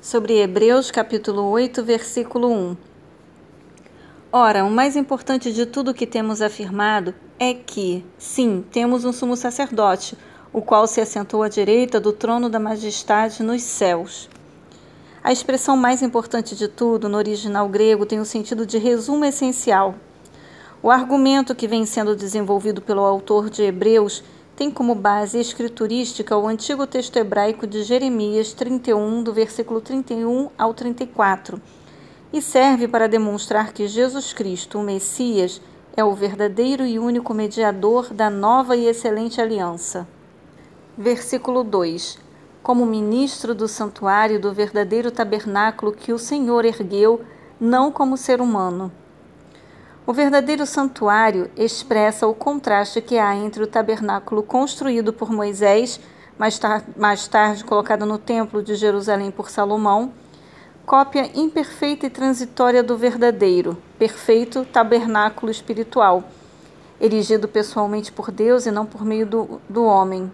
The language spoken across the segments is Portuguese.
sobre Hebreus capítulo 8, versículo 1. Ora, o mais importante de tudo que temos afirmado é que, sim, temos um sumo sacerdote, o qual se assentou à direita do trono da majestade nos céus. A expressão mais importante de tudo, no original grego, tem o sentido de resumo essencial. O argumento que vem sendo desenvolvido pelo autor de Hebreus tem como base escriturística o antigo texto hebraico de Jeremias 31, do versículo 31 ao 34, e serve para demonstrar que Jesus Cristo, o Messias, é o verdadeiro e único mediador da nova e excelente aliança. Versículo 2: Como ministro do santuário do verdadeiro tabernáculo que o Senhor ergueu, não como ser humano. O verdadeiro santuário expressa o contraste que há entre o tabernáculo construído por Moisés, mais, tar mais tarde colocado no Templo de Jerusalém por Salomão, cópia imperfeita e transitória do verdadeiro, perfeito tabernáculo espiritual, erigido pessoalmente por Deus e não por meio do, do homem.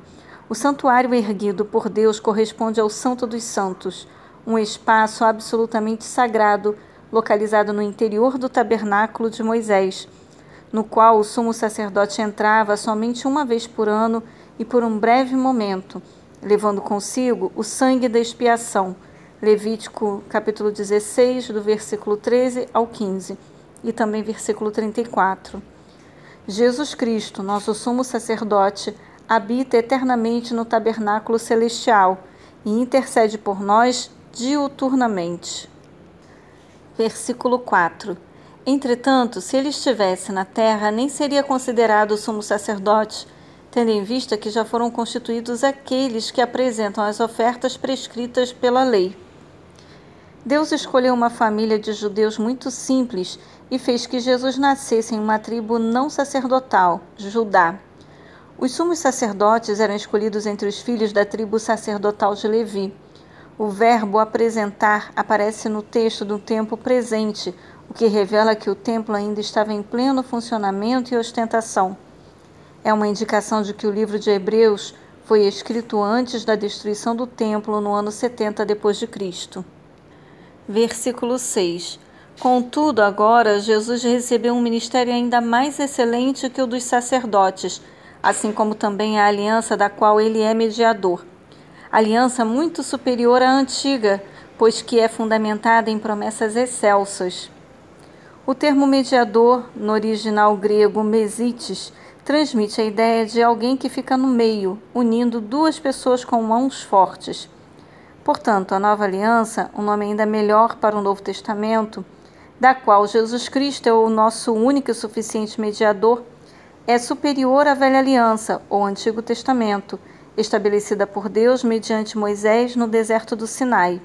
O santuário erguido por Deus corresponde ao Santo dos Santos, um espaço absolutamente sagrado localizado no interior do tabernáculo de Moisés, no qual o sumo sacerdote entrava somente uma vez por ano e por um breve momento, levando consigo o sangue da expiação. Levítico capítulo 16, do versículo 13 ao 15, e também versículo 34. Jesus Cristo, nosso sumo sacerdote, habita eternamente no tabernáculo celestial e intercede por nós diuturnamente. Versículo 4. Entretanto, se ele estivesse na terra, nem seria considerado sumo sacerdote, tendo em vista que já foram constituídos aqueles que apresentam as ofertas prescritas pela lei. Deus escolheu uma família de judeus muito simples e fez que Jesus nascesse em uma tribo não sacerdotal, Judá. Os sumos sacerdotes eram escolhidos entre os filhos da tribo sacerdotal de Levi. O verbo apresentar aparece no texto do tempo presente, o que revela que o templo ainda estava em pleno funcionamento e ostentação. É uma indicação de que o livro de Hebreus foi escrito antes da destruição do templo no ano 70 depois de Cristo. Versículo 6. Contudo, agora Jesus recebeu um ministério ainda mais excelente que o dos sacerdotes, assim como também a aliança da qual ele é mediador aliança muito superior à antiga, pois que é fundamentada em promessas excelsas. O termo mediador, no original grego mesites, transmite a ideia de alguém que fica no meio, unindo duas pessoas com mãos fortes. Portanto, a nova aliança, um nome ainda melhor para o Novo Testamento, da qual Jesus Cristo é o nosso único e suficiente mediador, é superior à velha aliança, ou Antigo Testamento, estabelecida por Deus mediante Moisés no deserto do Sinai.